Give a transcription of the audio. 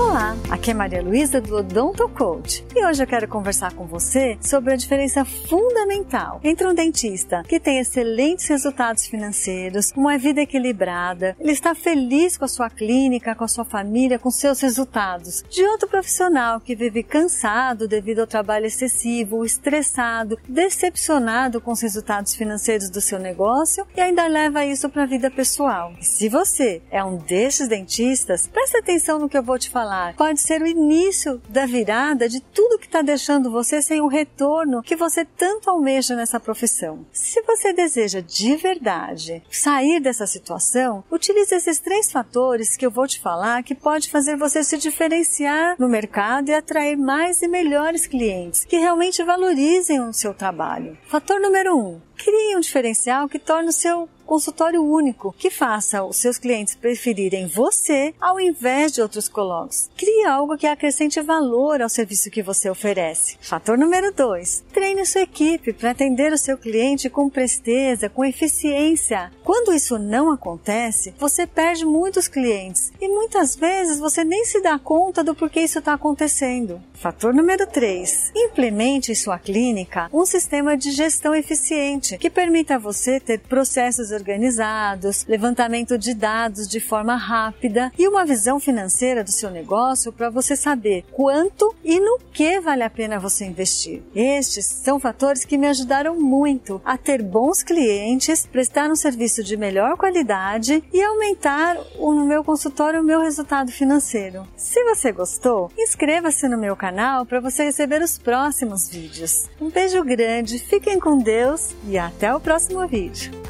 Olá, aqui é Maria Luísa do Odonto Coach e hoje eu quero conversar com você sobre a diferença fundamental entre um dentista que tem excelentes resultados financeiros, uma vida equilibrada, ele está feliz com a sua clínica, com a sua família, com seus resultados, de outro profissional que vive cansado devido ao trabalho excessivo, estressado, decepcionado com os resultados financeiros do seu negócio e ainda leva isso para a vida pessoal. E se você é um desses dentistas, preste atenção no que eu vou te falar pode ser o início da virada de tudo que está deixando você sem o retorno que você tanto almeja nessa profissão. Se você deseja de verdade sair dessa situação, utilize esses três fatores que eu vou te falar que pode fazer você se diferenciar no mercado e atrair mais e melhores clientes que realmente valorizem o seu trabalho. Fator número um: crie um diferencial que torne o seu consultório único que faça os seus clientes preferirem você ao invés de outros colóquios. Crie algo que acrescente valor ao serviço que você oferece. Fator número 2. Treine sua equipe para atender o seu cliente com presteza, com eficiência. Quando isso não acontece, você perde muitos clientes e muitas vezes você nem se dá conta do porquê isso está acontecendo. Fator número 3. Implemente em sua clínica um sistema de gestão eficiente que permita a você ter processos organizados, levantamento de dados de forma rápida e uma visão financeira do seu negócio para você saber quanto e no que vale a pena você investir. Estes são fatores que me ajudaram muito a ter bons clientes, prestar um serviço de melhor qualidade e aumentar no meu consultório o meu resultado financeiro. Se você gostou, inscreva-se no meu canal para você receber os próximos vídeos. Um beijo grande, fiquem com Deus e até o próximo vídeo.